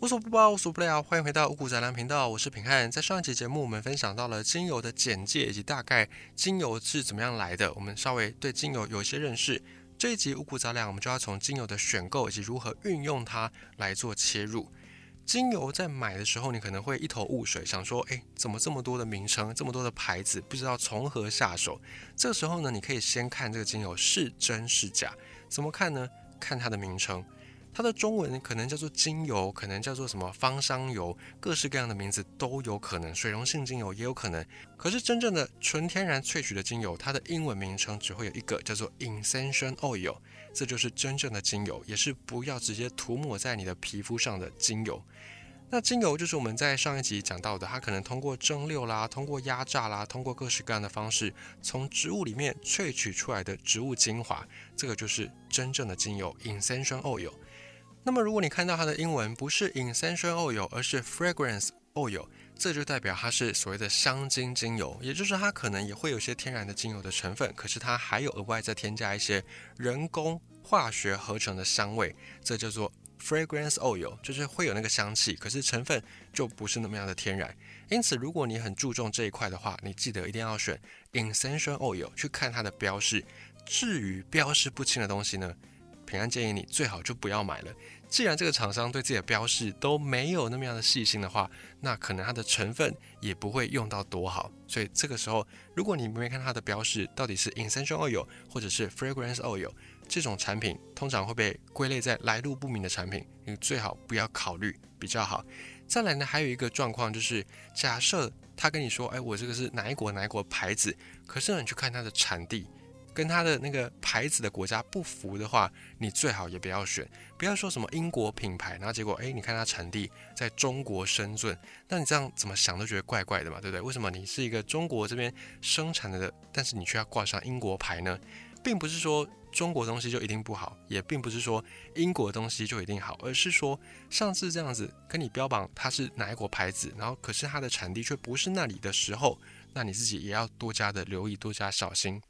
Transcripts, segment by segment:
无所不包，无所不聊，欢迎回到五谷杂粮频道，我是平汉。在上一期节目，我们分享到了精油的简介以及大概精油是怎么样来的，我们稍微对精油有一些认识。这一集五谷杂粮，我们就要从精油的选购以及如何运用它来做切入。精油在买的时候，你可能会一头雾水，想说，诶，怎么这么多的名称，这么多的牌子，不知道从何下手。这时候呢，你可以先看这个精油是真是假。怎么看呢？看它的名称。它的中文可能叫做精油，可能叫做什么芳香油，各式各样的名字都有可能。水溶性精油也有可能。可是真正的纯天然萃取的精油，它的英文名称只会有一个，叫做 essential oil。这就是真正的精油，也是不要直接涂抹在你的皮肤上的精油。那精油就是我们在上一集讲到的，它可能通过蒸馏啦，通过压榨啦，通过各式各样的方式，从植物里面萃取出来的植物精华，这个就是真正的精油 essential oil。那么，如果你看到它的英文不是 essential oil，而是 fragrance oil，这就代表它是所谓的香精精油，也就是它可能也会有些天然的精油的成分，可是它还有额外再添加一些人工化学合成的香味，这叫做 fragrance oil，就是会有那个香气，可是成分就不是那么样的天然。因此，如果你很注重这一块的话，你记得一定要选 essential oil 去看它的标示。至于标示不清的东西呢，平安建议你最好就不要买了。既然这个厂商对自己的标示都没有那么样的细心的话，那可能它的成分也不会用到多好。所以这个时候，如果你没看它的标示到底是 essential oil 或者是 fragrance oil，这种产品通常会被归类在来路不明的产品，你最好不要考虑比较好。再来呢，还有一个状况就是，假设他跟你说，哎，我这个是哪一国哪一国牌子，可是呢，你去看它的产地。跟它的那个牌子的国家不符的话，你最好也不要选。不要说什么英国品牌，然后结果哎，你看它产地在中国深圳，那你这样怎么想都觉得怪怪的嘛，对不对？为什么你是一个中国这边生产的，但是你却要挂上英国牌呢？并不是说中国东西就一定不好，也并不是说英国东西就一定好，而是说上次这样子跟你标榜它是哪一国牌子，然后可是它的产地却不是那里的时候，那你自己也要多加的留意，多加小心。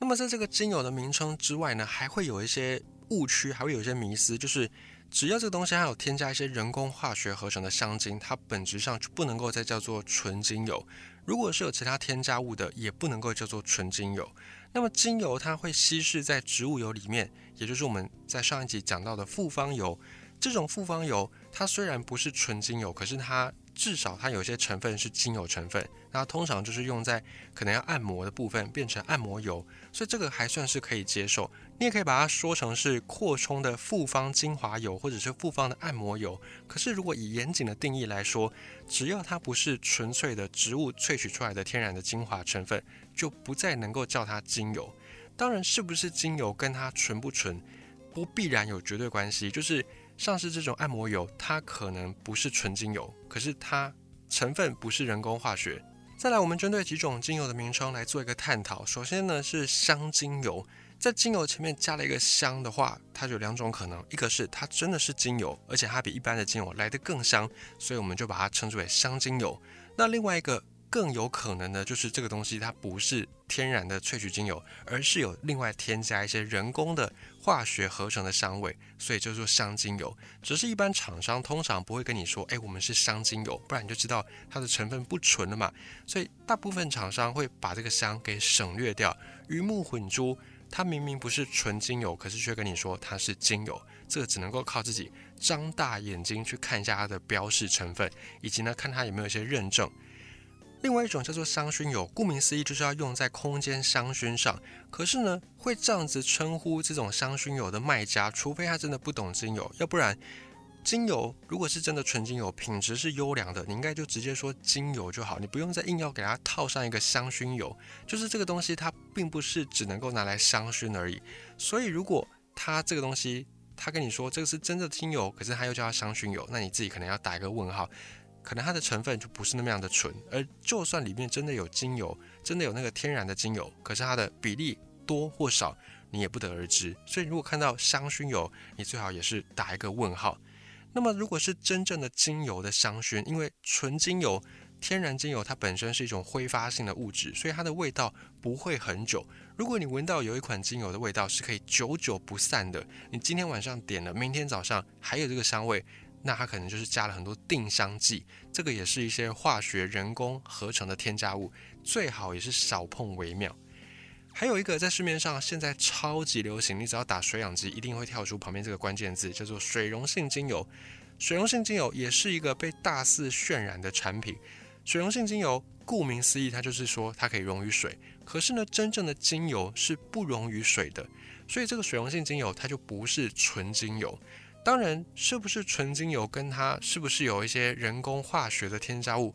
那么在这个精油的名称之外呢，还会有一些误区，还会有一些迷思，就是只要这个东西还有添加一些人工化学合成的香精，它本质上就不能够再叫做纯精油。如果是有其他添加物的，也不能够叫做纯精油。那么精油它会稀释在植物油里面，也就是我们在上一集讲到的复方油。这种复方油它虽然不是纯精油，可是它至少它有些成分是精油成分，那通常就是用在可能要按摩的部分变成按摩油，所以这个还算是可以接受。你也可以把它说成是扩充的复方精华油或者是复方的按摩油。可是如果以严谨的定义来说，只要它不是纯粹的植物萃取出来的天然的精华成分，就不再能够叫它精油。当然，是不是精油跟它纯不纯不必然有绝对关系，就是。像是这种按摩油，它可能不是纯精油，可是它成分不是人工化学。再来，我们针对几种精油的名称来做一个探讨。首先呢是香精油，在精油前面加了一个香的话，它有两种可能，一个是它真的是精油，而且它比一般的精油来得更香，所以我们就把它称之为香精油。那另外一个。更有可能的就是这个东西它不是天然的萃取精油，而是有另外添加一些人工的化学合成的香味，所以叫做香精油。只是一般厂商通常不会跟你说，哎，我们是香精油，不然你就知道它的成分不纯了嘛。所以大部分厂商会把这个香给省略掉，鱼目混珠。它明明不是纯精油，可是却跟你说它是精油，这个只能够靠自己张大眼睛去看一下它的标示成分，以及呢看它有没有一些认证。另外一种叫做香薰油，顾名思义就是要用在空间香薰上。可是呢，会这样子称呼这种香薰油的卖家，除非他真的不懂精油，要不然精油如果是真的纯精油，品质是优良的，你应该就直接说精油就好，你不用再硬要给它套上一个香薰油。就是这个东西它并不是只能够拿来香薰而已。所以如果它这个东西，他跟你说这个是真的精油，可是他又叫它香薰油，那你自己可能要打一个问号。可能它的成分就不是那么样的纯，而就算里面真的有精油，真的有那个天然的精油，可是它的比例多或少，你也不得而知。所以如果看到香薰油，你最好也是打一个问号。那么如果是真正的精油的香薰，因为纯精油、天然精油它本身是一种挥发性的物质，所以它的味道不会很久。如果你闻到有一款精油的味道是可以久久不散的，你今天晚上点了，明天早上还有这个香味。那它可能就是加了很多定香剂，这个也是一些化学人工合成的添加物，最好也是少碰为妙。还有一个在市面上现在超级流行，你只要打水养机，一定会跳出旁边这个关键字，叫做水溶性精油。水溶性精油也是一个被大肆渲染的产品。水溶性精油顾名思义，它就是说它可以溶于水。可是呢，真正的精油是不溶于水的，所以这个水溶性精油它就不是纯精油。当然，是不是纯精油跟它是不是有一些人工化学的添加物？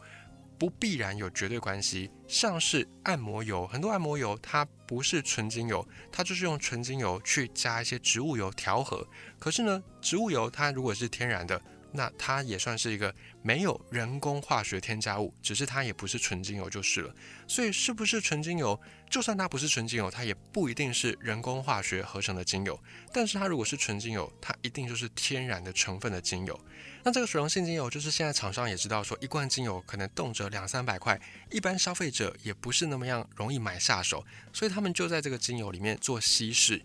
不必然有绝对关系，像是按摩油，很多按摩油它不是纯精油，它就是用纯精油去加一些植物油调和。可是呢，植物油它如果是天然的。那它也算是一个没有人工化学添加物，只是它也不是纯精油就是了。所以是不是纯精油？就算它不是纯精油，它也不一定是人工化学合成的精油。但是它如果是纯精油，它一定就是天然的成分的精油。那这个水溶性精油，就是现在厂商也知道说，一罐精油可能动辄两三百块，一般消费者也不是那么样容易买下手，所以他们就在这个精油里面做稀释。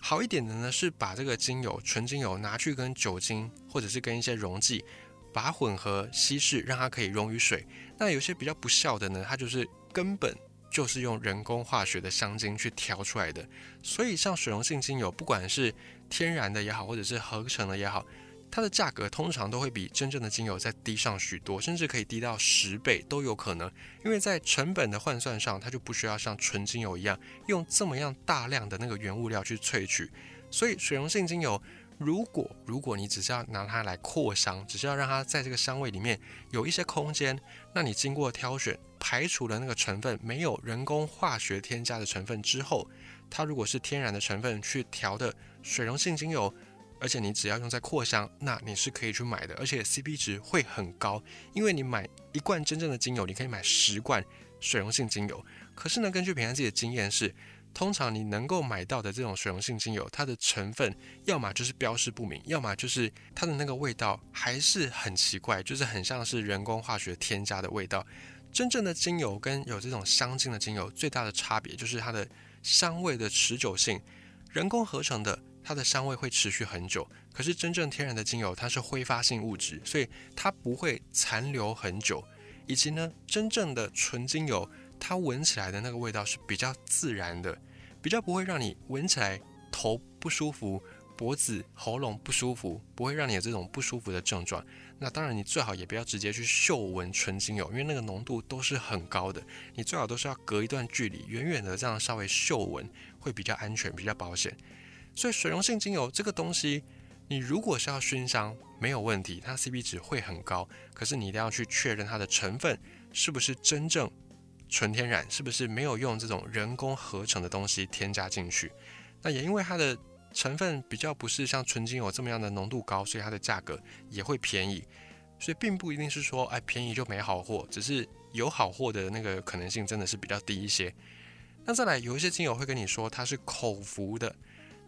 好一点的呢，是把这个精油纯精油拿去跟酒精或者是跟一些溶剂，把它混合稀释，让它可以溶于水。那有些比较不孝的呢，它就是根本就是用人工化学的香精去调出来的。所以像水溶性精油，不管是天然的也好，或者是合成的也好。它的价格通常都会比真正的精油再低上许多，甚至可以低到十倍都有可能。因为在成本的换算上，它就不需要像纯精油一样用这么样大量的那个原物料去萃取。所以水溶性精油，如果如果你只是要拿它来扩香，只是要让它在这个香味里面有一些空间，那你经过挑选排除了那个成分没有人工化学添加的成分之后，它如果是天然的成分去调的水溶性精油。而且你只要用在扩香，那你是可以去买的，而且 CP 值会很高，因为你买一罐真正的精油，你可以买十罐水溶性精油。可是呢，根据平安自己的经验是，通常你能够买到的这种水溶性精油，它的成分要么就是标示不明，要么就是它的那个味道还是很奇怪，就是很像是人工化学添加的味道。真正的精油跟有这种香精的精油最大的差别就是它的香味的持久性，人工合成的。它的香味会持续很久，可是真正天然的精油它是挥发性物质，所以它不会残留很久。以及呢，真正的纯精油，它闻起来的那个味道是比较自然的，比较不会让你闻起来头不舒服、脖子、喉咙不舒服，不会让你有这种不舒服的症状。那当然，你最好也不要直接去嗅闻纯精油，因为那个浓度都是很高的，你最好都是要隔一段距离，远远的这样稍微嗅闻，会比较安全、比较保险。所以水溶性精油这个东西，你如果是要熏香，没有问题，它 CP 值会很高。可是你一定要去确认它的成分是不是真正纯天然，是不是没有用这种人工合成的东西添加进去。那也因为它的成分比较不是像纯精油这么样的浓度高，所以它的价格也会便宜。所以并不一定是说，哎，便宜就没好货，只是有好货的那个可能性真的是比较低一些。那再来，有一些精油会跟你说它是口服的。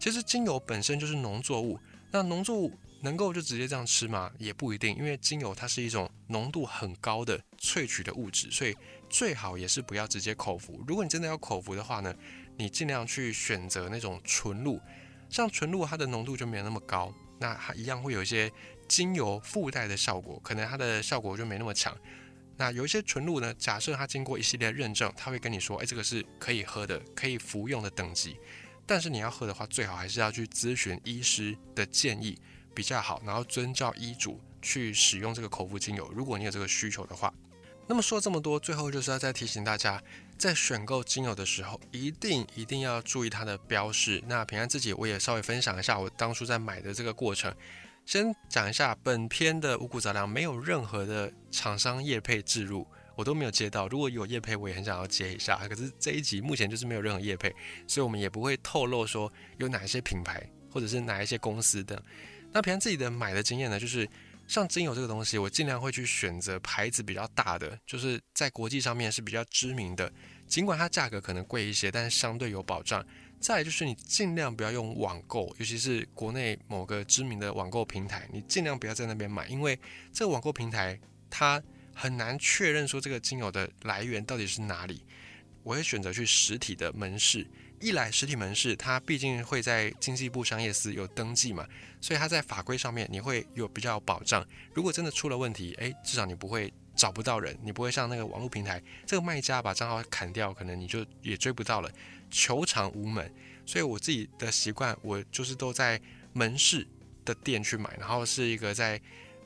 其实精油本身就是农作物，那农作物能够就直接这样吃吗？也不一定，因为精油它是一种浓度很高的萃取的物质，所以最好也是不要直接口服。如果你真的要口服的话呢，你尽量去选择那种纯露，像纯露它的浓度就没有那么高，那它一样会有一些精油附带的效果，可能它的效果就没那么强。那有一些纯露呢，假设它经过一系列认证，它会跟你说，哎，这个是可以喝的、可以服用的等级。但是你要喝的话，最好还是要去咨询医师的建议比较好，然后遵照医嘱去使用这个口服精油。如果你有这个需求的话，那么说这么多，最后就是要再提醒大家，在选购精油的时候，一定一定要注意它的标示。那平安自己我也稍微分享一下我当初在买的这个过程。先讲一下本篇的五谷杂粮没有任何的厂商业配置入。我都没有接到，如果有叶配，我也很想要接一下。可是这一集目前就是没有任何叶配，所以我们也不会透露说有哪一些品牌或者是哪一些公司的。那平常自己的买的经验呢，就是像精油这个东西，我尽量会去选择牌子比较大的，就是在国际上面是比较知名的。尽管它价格可能贵一些，但是相对有保障。再就是你尽量不要用网购，尤其是国内某个知名的网购平台，你尽量不要在那边买，因为这个网购平台它。很难确认说这个精油的来源到底是哪里，我会选择去实体的门市，一来实体门市它毕竟会在经济部商业司有登记嘛，所以它在法规上面你会有比较保障。如果真的出了问题，诶，至少你不会找不到人，你不会像那个网络平台，这个卖家把账号砍掉，可能你就也追不到了，求偿无门。所以我自己的习惯，我就是都在门市的店去买，然后是一个在。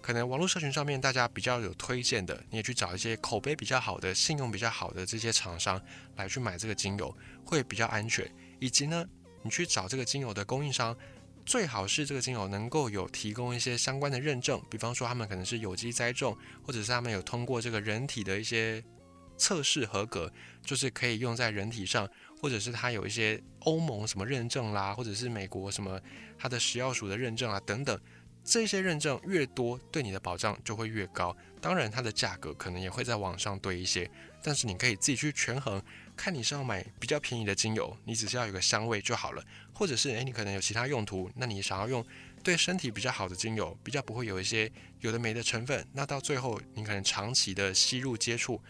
可能网络社群上面大家比较有推荐的，你也去找一些口碑比较好的、信用比较好的这些厂商来去买这个精油，会比较安全。以及呢，你去找这个精油的供应商，最好是这个精油能够有提供一些相关的认证，比方说他们可能是有机栽种，或者是他们有通过这个人体的一些测试合格，就是可以用在人体上，或者是它有一些欧盟什么认证啦，或者是美国什么它的食药署的认证啊等等。这些认证越多，对你的保障就会越高。当然，它的价格可能也会在往上堆一些，但是你可以自己去权衡，看你是要买比较便宜的精油，你只需要有个香味就好了，或者是诶，你可能有其他用途，那你想要用对身体比较好的精油，比较不会有一些有的没的成分，那到最后你可能长期的吸入接触，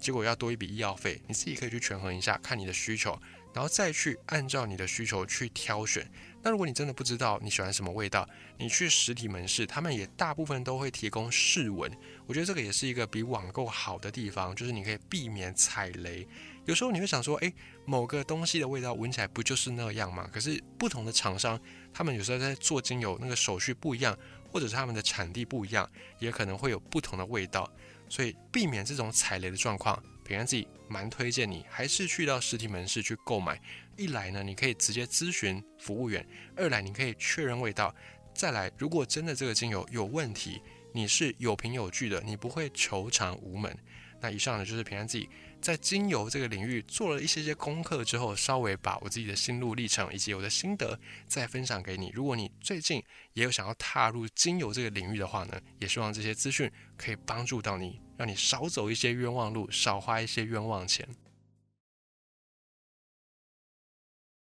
结果要多一笔医药费，你自己可以去权衡一下，看你的需求，然后再去按照你的需求去挑选。那如果你真的不知道你喜欢什么味道，你去实体门市，他们也大部分都会提供试闻。我觉得这个也是一个比网购好的地方，就是你可以避免踩雷。有时候你会想说，诶，某个东西的味道闻起来不就是那样吗？可是不同的厂商，他们有时候在做精油那个手续不一样，或者是他们的产地不一样，也可能会有不同的味道。所以避免这种踩雷的状况，平安自己蛮推荐你还是去到实体门市去购买。一来呢，你可以直接咨询服务员；二来你可以确认味道；再来，如果真的这个精油有问题，你是有凭有据的，你不会求偿无门。那以上呢，就是平安自己在精油这个领域做了一些些功课之后，稍微把我自己的心路历程以及我的心得再分享给你。如果你最近也有想要踏入精油这个领域的话呢，也希望这些资讯可以帮助到你，让你少走一些冤枉路，少花一些冤枉钱。